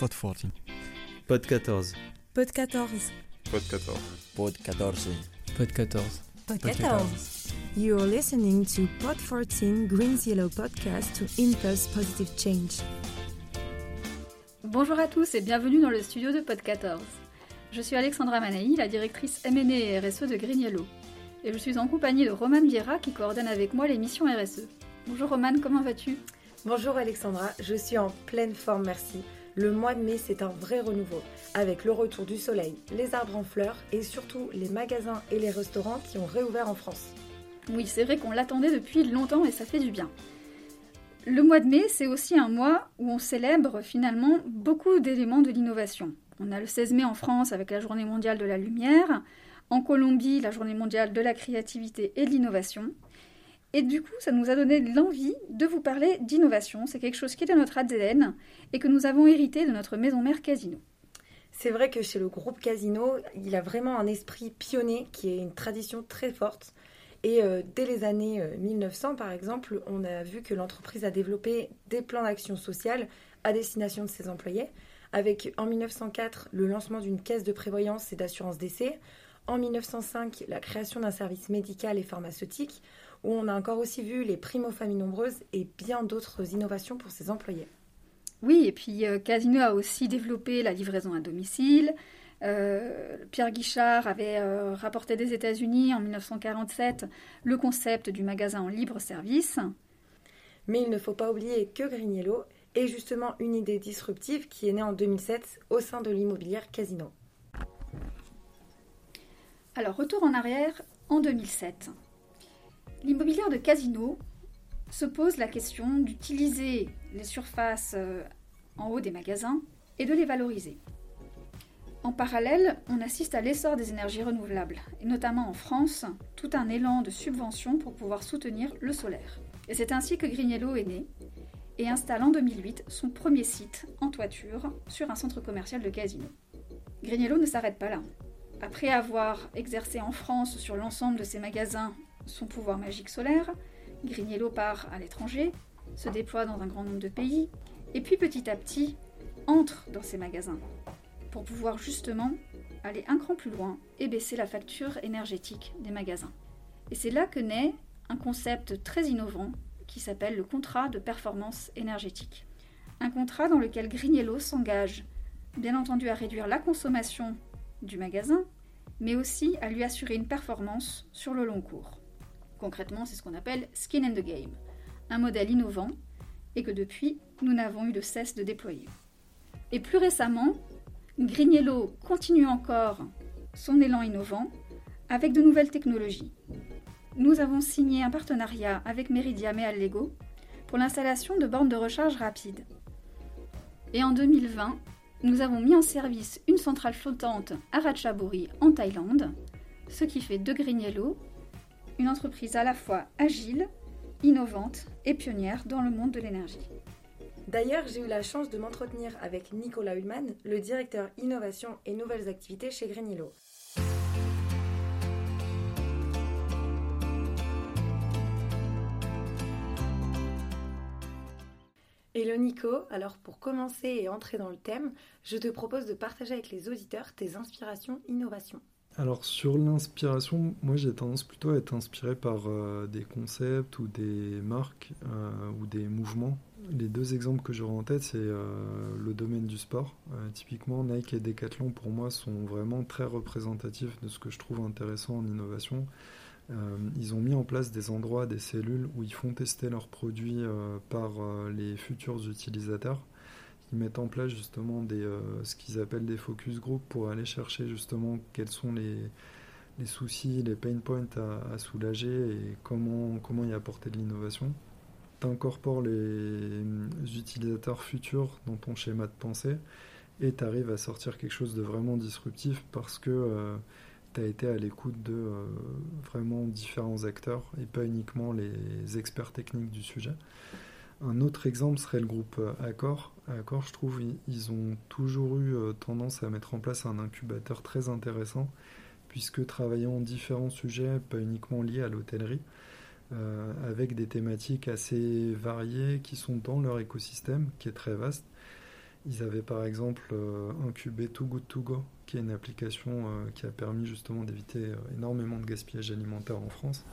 Pod 14. Pod 14. Pod 14. Pod 14. Pod 14. Pod 14. Pod 14. You're listening to Pod 14 Green's Yellow podcast to impulse positive change. Bonjour à tous et bienvenue dans le studio de Pod 14. Je suis Alexandra Manaï, la directrice M&A et RSE de Green Yellow. Et je suis en compagnie de Roman Vieira qui coordonne avec moi l'émission RSE. Bonjour Roman, comment vas-tu? Bonjour Alexandra, je suis en pleine forme, merci. Le mois de mai, c'est un vrai renouveau, avec le retour du soleil, les arbres en fleurs et surtout les magasins et les restaurants qui ont réouvert en France. Oui, c'est vrai qu'on l'attendait depuis longtemps et ça fait du bien. Le mois de mai, c'est aussi un mois où on célèbre finalement beaucoup d'éléments de l'innovation. On a le 16 mai en France avec la journée mondiale de la lumière, en Colombie la journée mondiale de la créativité et de l'innovation. Et du coup, ça nous a donné l'envie de vous parler d'innovation. C'est quelque chose qui est de notre ADN et que nous avons hérité de notre maison mère Casino. C'est vrai que chez le groupe Casino, il a vraiment un esprit pionnier qui est une tradition très forte. Et euh, dès les années 1900, par exemple, on a vu que l'entreprise a développé des plans d'action sociale à destination de ses employés, avec en 1904 le lancement d'une caisse de prévoyance et d'assurance décès, en 1905 la création d'un service médical et pharmaceutique, où on a encore aussi vu les primo-familles nombreuses et bien d'autres innovations pour ses employés. Oui, et puis euh, Casino a aussi développé la livraison à domicile. Euh, Pierre Guichard avait euh, rapporté des États-Unis en 1947 le concept du magasin en libre service. Mais il ne faut pas oublier que Grignello est justement une idée disruptive qui est née en 2007 au sein de l'immobilière Casino. Alors, retour en arrière en 2007. L'immobilière de Casino se pose la question d'utiliser les surfaces euh, en haut des magasins et de les valoriser. En parallèle, on assiste à l'essor des énergies renouvelables, et notamment en France, tout un élan de subventions pour pouvoir soutenir le solaire. Et c'est ainsi que Grignello est né et installe en 2008 son premier site en toiture sur un centre commercial de Casino. Grignello ne s'arrête pas là. Après avoir exercé en France sur l'ensemble de ses magasins son pouvoir magique solaire, Grignello part à l'étranger, se déploie dans un grand nombre de pays, et puis petit à petit entre dans ses magasins pour pouvoir justement aller un cran plus loin et baisser la facture énergétique des magasins. Et c'est là que naît un concept très innovant qui s'appelle le contrat de performance énergétique. Un contrat dans lequel Grignello s'engage bien entendu à réduire la consommation du magasin, mais aussi à lui assurer une performance sur le long cours. Concrètement, c'est ce qu'on appelle skin in the game, un modèle innovant et que depuis, nous n'avons eu de cesse de déployer. Et plus récemment, Grignello continue encore son élan innovant avec de nouvelles technologies. Nous avons signé un partenariat avec Meridiam et Allego pour l'installation de bornes de recharge rapide. Et en 2020, nous avons mis en service une centrale flottante à Ratchaburi en Thaïlande, ce qui fait de Grignello une entreprise à la fois agile, innovante et pionnière dans le monde de l'énergie. D'ailleurs, j'ai eu la chance de m'entretenir avec Nicolas Ullmann, le directeur innovation et nouvelles activités chez Grignello. Hello Nico, alors pour commencer et entrer dans le thème, je te propose de partager avec les auditeurs tes inspirations innovation. Alors sur l'inspiration, moi j'ai tendance plutôt à être inspiré par euh, des concepts ou des marques euh, ou des mouvements. Les deux exemples que j'aurais en tête, c'est euh, le domaine du sport. typiquement, Nike et Decathlon pour moi sont vraiment très représentatifs de ce que je trouve intéressant en innovation. ils ont mis en place des endroits, des cellules où ils font tester leurs produits par les futurs utilisateurs ils mettent en place justement des, euh, ce qu'ils appellent des focus group pour aller chercher justement quels sont les, les soucis, les pain points à, soulager et comment, comment y apporter de l'innovation. Tu incorpores les, utilisateurs futurs dans ton schéma de pensée et tu arrives à sortir quelque chose de vraiment disruptif parce que euh, tu as été à l'écoute de euh, vraiment différents acteurs et pas uniquement les experts techniques du sujet. Un autre exemple serait le groupe euh, Accor. Je trouve, ils ont toujours eu euh, tendance à mettre en place un incubateur très intéressant, puisque travaillant différents sujets, pas uniquement liés à l'hôtellerie, euh, avec des thématiques assez variées qui sont dans leur écosystème, qui est très vaste. Ils avaient par exemple incubé Too Good To Go, qui est une application qui a permis justement d'éviter énormément de gaspillage alimentaire en France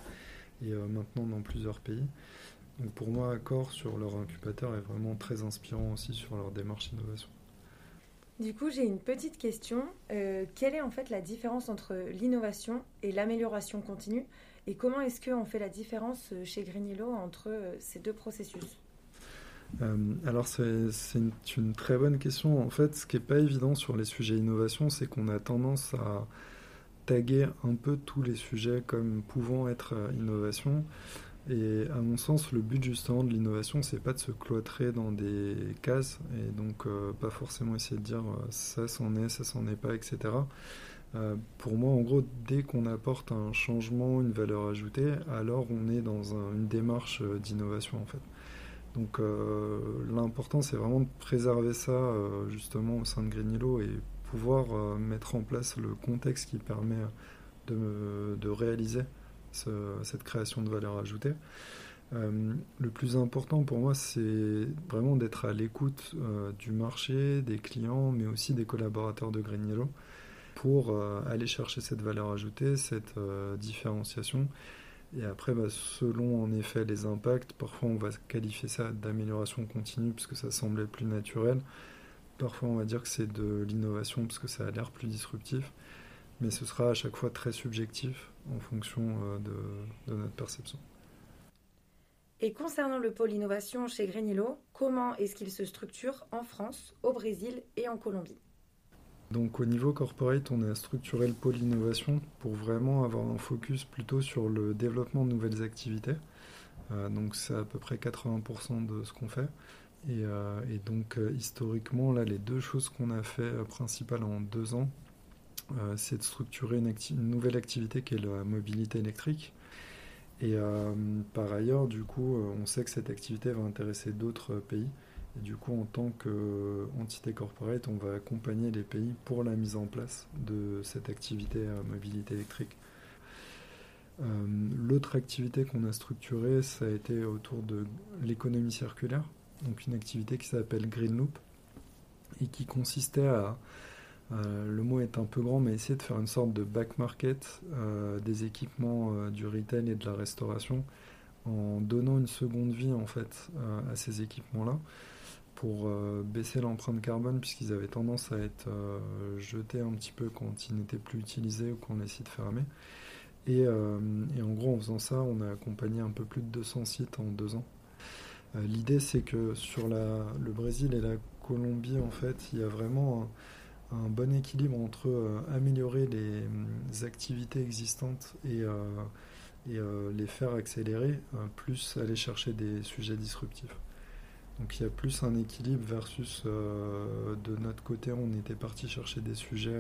et maintenant dans plusieurs pays. Donc pour moi, Accor sur leur incubateur est vraiment très inspirant aussi sur leur démarche innovation. Du coup, j'ai une petite question. Euh, quelle est en fait la différence entre l'innovation et l'amélioration continue? Et comment est-ce qu'on fait la différence euh, chez Greenilo entre euh, ces deux processus? Alors c'est une, une, très bonne question. En fait, ce qui n'est pas évident sur les sujets innovation, c'est qu'on a tendance à taguer un peu tous les sujets comme pouvant être innovation. Et à mon sens, le but justement de l'innovation, c'est pas de se cloîtrer dans des cases et donc euh, pas forcément essayer de dire euh, ça c'en est, ça c'en est pas, etc. Euh, pour moi, en gros, dès qu'on apporte un changement, une valeur ajoutée, alors on est dans une démarche d'innovation en fait. Donc l'important, c'est vraiment de préserver ça justement au sein de Greenilo et pouvoir mettre en place le contexte qui permet de, de réaliser cette création de valeur ajoutée. Euh, le plus important pour moi, c'est vraiment d'être à l'écoute euh, du marché, des clients, mais aussi des collaborateurs de Green Yellow pour euh, aller chercher cette valeur ajoutée, cette différenciation. Et après, bah, selon en effet les impacts, parfois on va qualifier ça d'amélioration continue puisque ça semblait plus naturel. Parfois on va dire que c'est de l'innovation parce que ça a l'air plus disruptif mais ce sera à chaque fois très subjectif en fonction euh, de, notre perception. Et concernant le pôle innovation chez Greenilo, comment est-ce qu'il se structure en France, au Brésil et en Colombie? Donc au niveau corporate, on a structuré le pôle innovation pour vraiment avoir un focus plutôt sur le développement de nouvelles activités. Euh, donc c'est à peu près 80% de ce qu'on fait. Et, euh, donc historiquement, là, les deux choses qu'on a fait principales en deux ans, c'est de structurer une, nouvelle activité qui est la mobilité électrique. Et euh, par ailleurs, du coup, euh, on sait que cette activité va intéresser d'autres pays. Et du coup, en tant qu'entité corporate, on va accompagner les pays pour la mise en place de cette activité mobilité électrique. L'autre activité qu'on a structurée, ça a été autour de l'économie circulaire, donc une activité qui s'appelle Green Loop et qui consistait à euh, le mot est un peu grand, mais essayer de faire une sorte de back market euh, des équipements euh, du retail et de la restauration en donnant une seconde vie en fait à ces équipements-là pour baisser l'empreinte carbone puisqu'ils avaient tendance à être jetés un petit peu quand ils n'étaient plus utilisés ou qu'on essaie de fermer. Et, en gros, en faisant ça, on a accompagné un peu plus de 200 sites en deux ans. L'idée, c'est que sur le Brésil et la Colombie, en fait, il y a vraiment bon équilibre entre euh, améliorer les, mm, activités existantes et, euh, euh, les faire accélérer, plus aller chercher des sujets disruptifs. Donc il y a plus un équilibre versus de notre côté, on était parti chercher des sujets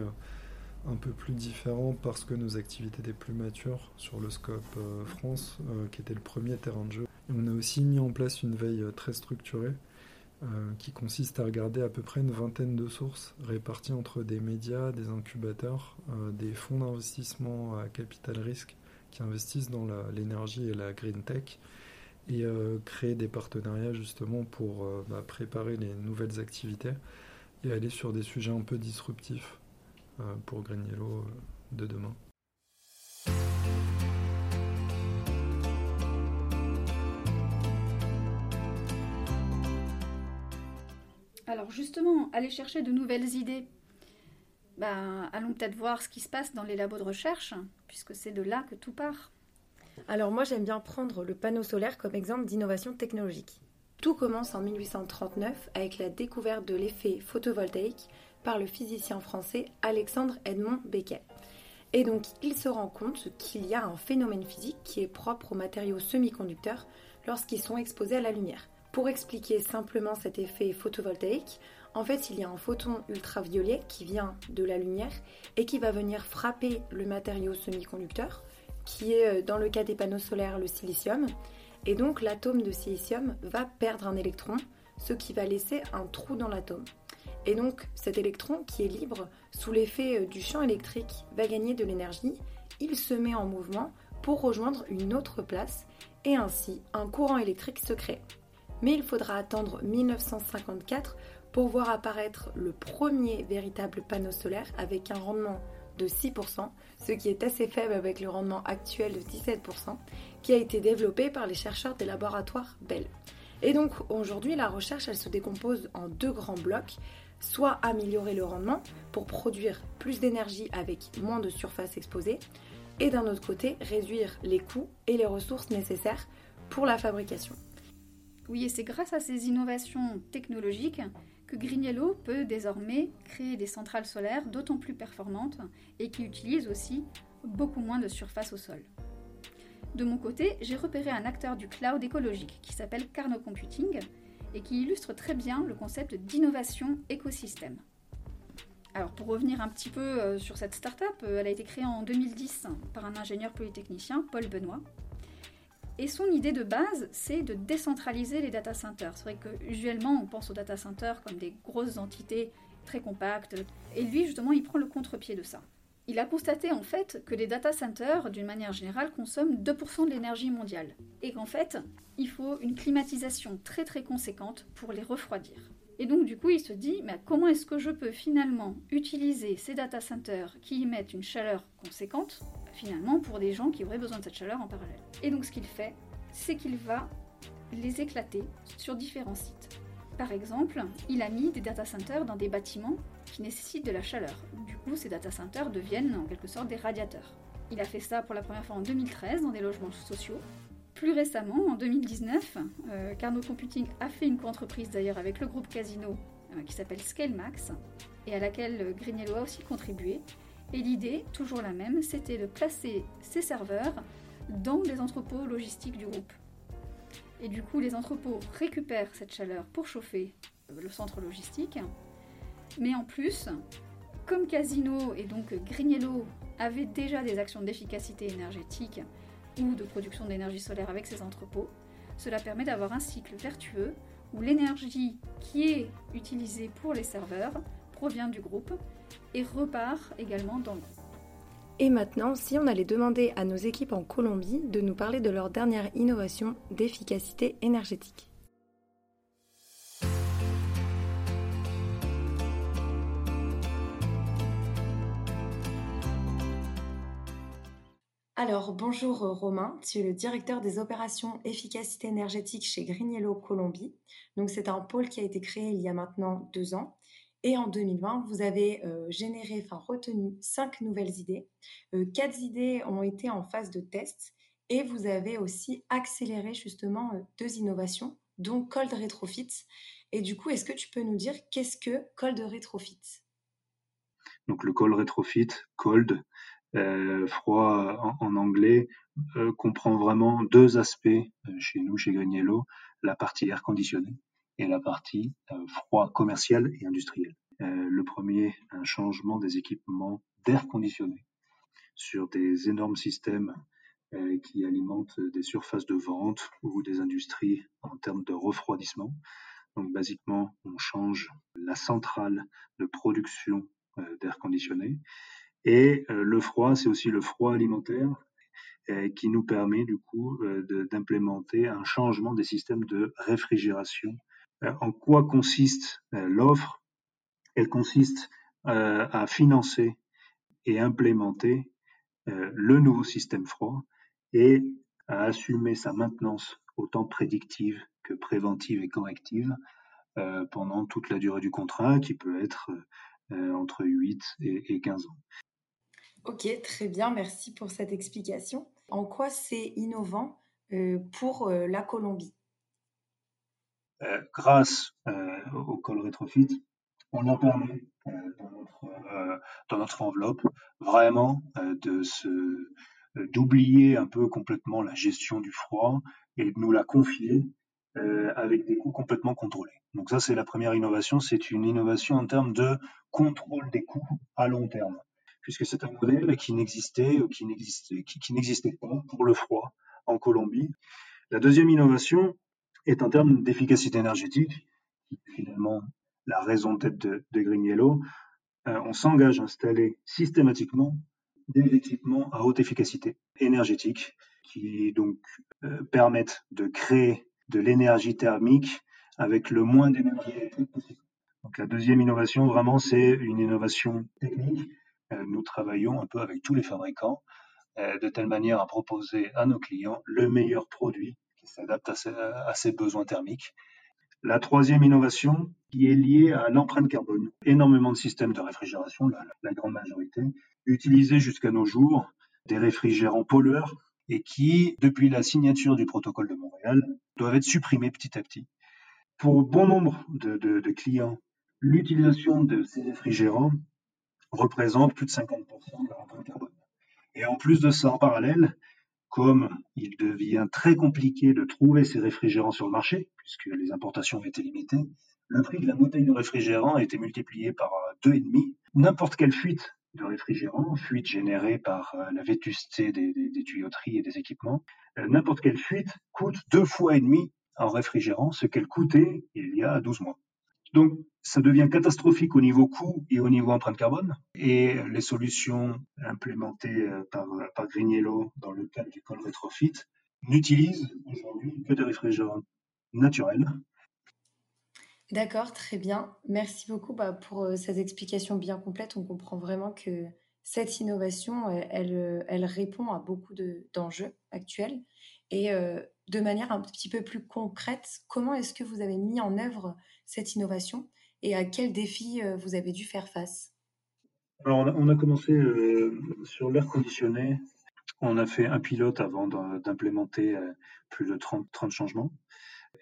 un peu plus différents parce que nos activités étaient plus matures sur le scope France, qui était le premier terrain de jeu. on a aussi mis en place une veille très structurée euh, qui consiste à regarder à peu près une vingtaine de sources réparties entre des médias, des incubateurs, euh, des fonds d'investissement à capital risque qui investissent dans l'énergie et la green tech et euh, créer des partenariats justement pour bah, préparer les nouvelles activités et aller sur des sujets un peu disruptifs pour Green Yellow de demain. Justement, aller chercher de nouvelles idées. Ben, allons peut-être voir ce qui se passe dans les labos de recherche, puisque c'est de là que tout part. Alors moi j'aime bien prendre le panneau solaire comme exemple d'innovation technologique. Tout commence en 1839 avec la découverte de l'effet photovoltaïque par le physicien français Alexandre Edmond Becquet. Et donc il se rend compte qu'il y a un phénomène physique qui est propre aux matériaux semi-conducteurs lorsqu'ils sont exposés à la lumière. Pour expliquer simplement cet effet photovoltaïque, en fait, il y a un photon ultraviolet qui vient de la lumière et qui va venir frapper le matériau semi-conducteur, qui est euh, dans le cas des panneaux solaires le silicium. Et donc l'atome de silicium va perdre un électron, ce qui va laisser un trou dans l'atome. Et donc cet électron qui est libre, sous l'effet euh, du champ électrique, va gagner de l'énergie, il se met en mouvement pour rejoindre une autre place, et ainsi un courant électrique se crée mais il faudra attendre 1954 pour voir apparaître le premier véritable panneau solaire avec un rendement de 6%, ce qui est assez faible avec le rendement actuel de 17%, qui a été développé par les chercheurs des laboratoires Bell. Et donc aujourd'hui, la recherche, elle se décompose en deux grands blocs, soit améliorer le rendement pour produire plus d'énergie avec moins de surface exposée, et d'un autre côté, réduire les coûts et les ressources nécessaires pour la fabrication. Oui, et c'est grâce à ces innovations technologiques que Grignello peut désormais créer des centrales solaires d'autant plus performantes et qui utilisent aussi beaucoup moins de surface au sol. De mon côté, j'ai repéré un acteur du cloud écologique qui s'appelle Carnot Computing et qui illustre très bien le concept d'innovation écosystème. Alors pour revenir un petit peu euh, sur cette start-up, euh, elle a été créée en 2010 par un ingénieur polytechnicien, Paul Benoît. Et son idée de base, c'est de décentraliser les data centers. C'est vrai que usuellement, on pense aux data centers comme des grosses entités très compactes. Et lui, justement, il prend le contre-pied de ça. Il a constaté en fait que les data centers, d'une manière générale, consomment 2% de l'énergie mondiale. Et qu'en fait, il faut une climatisation très très conséquente pour les refroidir. Et donc du coup, il se dit, mais comment est-ce que je peux finalement utiliser ces data centers qui émettent une chaleur conséquente, finalement, pour des gens qui auraient besoin de cette chaleur en parallèle Et donc ce qu'il fait, c'est qu'il va les éclater sur différents sites. Par exemple, il a mis des data centers dans des bâtiments qui nécessitent de la chaleur. Du coup, ces data centers deviennent en quelque sorte des radiateurs. Il a fait ça pour la première fois en 2013 dans des logements sociaux. Plus récemment, en 2019, euh, Carnot Computing a fait une co-entreprise d'ailleurs avec le groupe Casino euh, qui s'appelle ScaleMax et à laquelle Grignello a aussi contribué. Et l'idée, toujours la même, c'était de placer ces serveurs dans les entrepôts logistiques du groupe. Et du coup, les entrepôts récupèrent cette chaleur pour chauffer le centre logistique. Mais en plus, comme Casino et donc Grignello avaient déjà des actions d'efficacité énergétique ou de production d'énergie solaire avec ces entrepôts, cela permet d'avoir un cycle vertueux où l'énergie qui est utilisée pour les serveurs provient du groupe et repart également dans le groupe. Et maintenant, si on allait demander à nos équipes en Colombie de nous parler de leur dernière innovation d'efficacité énergétique. Alors, bonjour Romain, tu es le directeur des opérations efficacité énergétique chez Grignello Colombie. Donc, c'est un pôle qui a été créé il y a maintenant deux ans. Et en 2020, vous avez euh, généré, enfin retenu cinq nouvelles idées. Euh, quatre idées ont été en phase de test et vous avez aussi accéléré justement deux innovations, dont Cold Retrofit. Et du coup, est-ce que tu peux nous dire qu'est-ce que Cold Retrofit? Donc le Cold Retrofit, Cold, euh, froid en, anglais euh, comprend vraiment deux aspects euh, chez nous, chez Grignello, la partie air conditionné et la partie froid commercial et industriel. le premier, un changement des équipements d'air conditionné sur des énormes systèmes qui alimentent des surfaces de vente ou des industries en termes de refroidissement. Donc, basiquement, on change la centrale de production d'air conditionné et euh, le froid, c'est aussi le froid alimentaire euh, qui nous permet du coup euh, d'implémenter un changement des systèmes de réfrigération. En quoi consiste l'offre? Elle consiste à financer et implémenter le nouveau système froid et à assumer sa maintenance autant prédictive que préventive et corrective pendant toute la durée du contrat, qui peut être entre 8 et 15 ans. Ok, très bien, merci pour cette explication. En quoi c'est innovant euh, pour euh, la Colombie? euh, Grâce au col rétrofit, on a permis dans notre, dans, notre, enveloppe vraiment d'oublier un peu complètement la gestion du froid et de nous la confier avec des coûts complètement contrôlés. Donc ça, c'est la première innovation. C'est une innovation en termes de contrôle des coûts à long terme puisque c'est un modèle qui n'existait qui n'existait qui, n'existait pas pour le froid en Colombie. La deuxième innovation est en termes d'efficacité énergétique, qui est finalement la raison d'être de, de Grignello. Euh, on s'engage à installer systématiquement des équipements à haute efficacité énergétique qui euh, permettent de créer de l'énergie thermique avec le moins d'énergie électrique possible. Donc la deuxième innovation, vraiment, c'est une innovation technique. Euh, nous travaillons un peu avec tous les fabricants de telle manière à proposer à nos clients le meilleur produit s'adapte à, ses besoins thermiques. La troisième innovation qui est liée à l'empreinte carbone. Énormément de systèmes de réfrigération, la grande majorité, utilisés jusqu'à nos jours, des réfrigérants pollueurs et qui, depuis la signature du protocole de Montréal, doivent être supprimés petit à petit. Pour bon nombre de, clients, l'utilisation de ces réfrigérants représente plus de 50% de leur empreinte carbone. Et en plus de ça, en parallèle, comme il devient très compliqué de trouver ces réfrigérants sur le marché, puisque les importations été limitées, le prix de la bouteille de réfrigérant a été multiplié par deux et demi. N'importe quelle fuite de réfrigérant, fuite générée par euh, la vétusté des, tuyauteries et des équipements, euh, n'importe quelle fuite coûte deux fois et demi en réfrigérant ce qu'elle coûtait il y a 12 mois. Donc, ça devient catastrophique au niveau coût et au niveau empreinte carbone. Et les solutions implémentées euh, par, par Green Yellow dans le cadre du col rétrofit n'utilisent aujourd'hui que des réfrigérants naturels D'accord, très bien. Merci beaucoup bah, pour euh, ces explications bien complètes. On comprend vraiment que cette innovation, euh, elle, euh, elle, répond à beaucoup d'enjeux actuels. Et de manière un petit peu plus concrète, comment est-ce que vous avez mis en œuvre cette innovation et à quels défis vous avez dû faire face? Alors, on a, commencé sur l'air conditionné. On a fait un pilote avant d'implémenter plus de 30, 30 changements.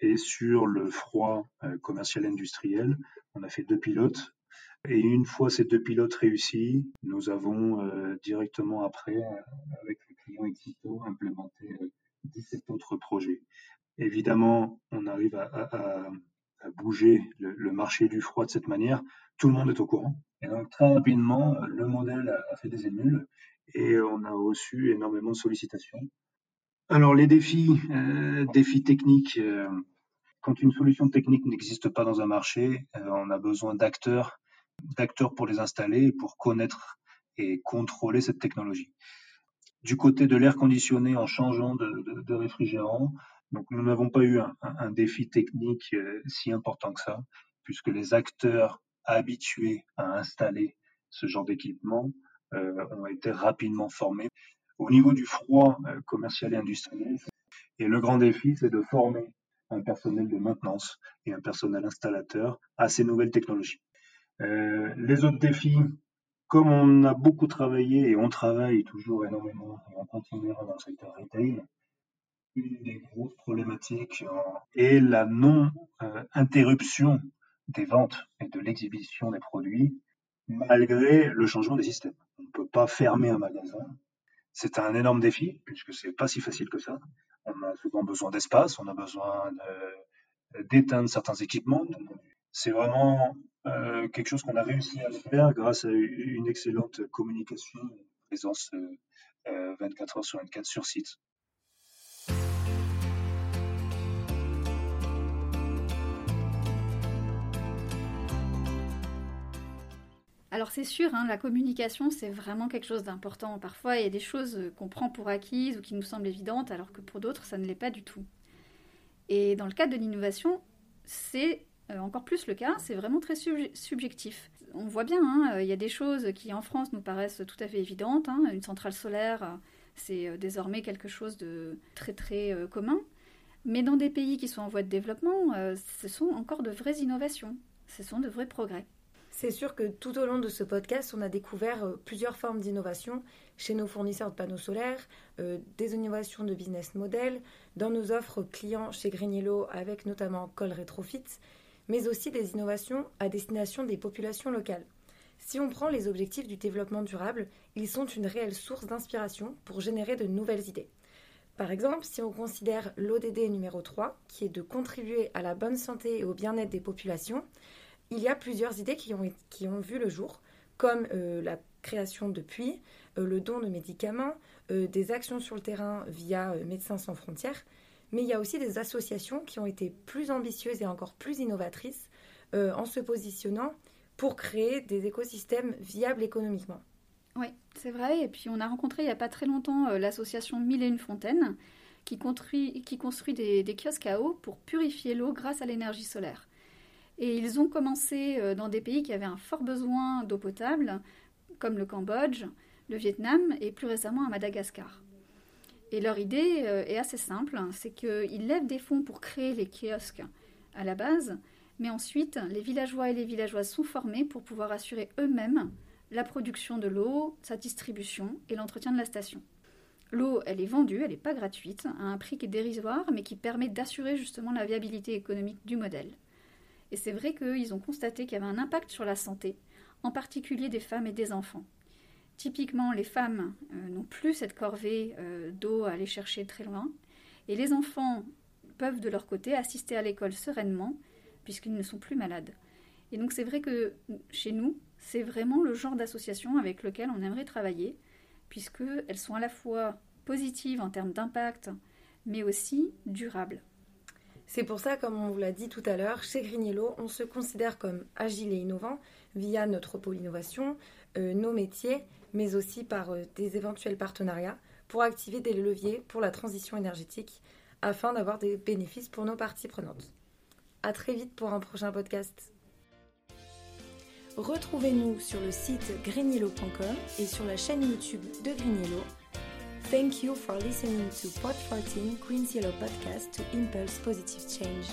Et sur le froid euh, commercial industriel, on a fait deux pilotes. Et une fois ces deux pilotes réussis, nous avons euh, directement après, euh, avec le client Exito, implémenté 17 autres projets. Évidemment, on arrive à, bouger le, marché du froid de cette manière. Tout le monde est au courant. Et donc, très rapidement, le modèle a fait des émules et on a reçu énormément de sollicitations alors les défis, euh, défis techniques. Euh, quand une solution technique n'existe pas dans un marché, euh, on a besoin d'acteurs, d'acteurs pour les installer, pour connaître et contrôler cette technologie. Du côté de l'air conditionné, en changeant de, réfrigérant, donc nous n'avons pas eu un, défi technique si important que ça, puisque les acteurs habitués à installer ce genre d'équipement ont été rapidement formés au niveau du froid euh, commercial et industriel. Et le grand défi, c'est de former un personnel de maintenance et un personnel installateur à ces nouvelles technologies. Euh, les autres défis, comme on a beaucoup travaillé et on travaille toujours énormément et on continuera dans le secteur retail, une des grosses problématiques est la non-interruption euh, des ventes et de l'exhibition des produits malgré le changement des systèmes. On ne peut pas fermer un magasin c'est un énorme défi, puisque c'est pas si facile que ça. On a souvent besoin d'espace, on a besoin d'éteindre certains équipements. C'est vraiment euh, quelque chose qu'on a réussi à faire grâce à une excellente communication, présence 24 euh, euh, heures sur 24 sur site. Alors c'est sûr, hein, la communication, c'est vraiment quelque chose d'important. Parfois, il y a des choses qu'on prend pour acquises ou qui nous semblent évidentes, alors que pour d'autres, ça ne l'est pas du tout. Et dans le cadre de l'innovation, c'est euh, encore plus le cas, c'est vraiment très subjectif. On voit bien, hein, euh, il y a des choses qui en France nous paraissent tout à fait évidentes. Hein. Une centrale solaire, euh, c'est désormais quelque chose de très très commun. Mais dans des pays qui sont en voie de développement, ce sont encore de vraies innovations, ce sont de vrais progrès. C'est sûr que tout au long de ce podcast, on a découvert euh, plusieurs formes d'innovation chez nos fournisseurs de panneaux solaires, euh, des innovations de business model, dans nos offres clients chez Green avec notamment Call Retrofit, mais aussi des innovations à destination des populations locales. Si on prend les objectifs du développement durable, ils sont une réelle source d'inspiration pour générer de nouvelles idées. Par exemple, si on considère l'ODD numéro 3, qui est de contribuer à la bonne santé et au bien-être des populations, il y a plusieurs idées qui ont, vu le jour, comme euh, la création de puits, euh, le don de médicaments, euh, des actions sur le terrain via Médecins sans frontières, mais il y a aussi des associations qui ont été plus ambitieuses et encore plus innovatrices en se positionnant pour créer des écosystèmes viables économiquement. Oui, c'est vrai. Et puis on a rencontré il n'y a pas très longtemps l'association Mille et une fontaines qui construit, des kiosques à eau pour purifier l'eau grâce à l'énergie solaire. Et ils ont commencé euh, dans des pays qui avaient un fort besoin d'eau potable, comme le Cambodge, le Vietnam et plus récemment à Madagascar. Et leur idée euh, est assez simple, c'est qu'ils lèvent des fonds pour créer les kiosques à la base, mais ensuite les villageois et les villageoises sont formés pour pouvoir assurer eux-mêmes la production de l'eau, sa distribution et l'entretien de la station. L'eau, elle est vendue, elle n'est pas gratuite, à un prix qui est dérisoire, mais qui permet d'assurer justement la viabilité économique du modèle. Et c'est vrai qu'ils ont constaté qu'il y avait un impact sur la santé, en particulier des femmes et des enfants. Typiquement, les femmes euh, n'ont plus cette corvée euh, d'eau à aller chercher très loin, et les enfants peuvent de leur côté assister à l'école sereinement, puisqu'ils ne sont plus malades. Et donc c'est vrai que chez nous, c'est vraiment le genre d'association avec lequel on aimerait travailler, puisqu'elles sont à la fois positives en termes d'impact, mais aussi durables. C'est pour ça, comme on vous l'a dit tout à l'heure, chez Grignello, on se considère comme agile et innovant via notre pôle innovation, euh, nos métiers, mais aussi par euh, des éventuels partenariats pour activer des leviers pour la transition énergétique afin d'avoir des bénéfices pour nos parties prenantes. À très vite pour un prochain podcast. Retrouvez-nous sur le site grignello.com et sur la chaîne YouTube de Grignello. Thank you for listening to Pod 14 Green Yellow podcast to impulse positive change.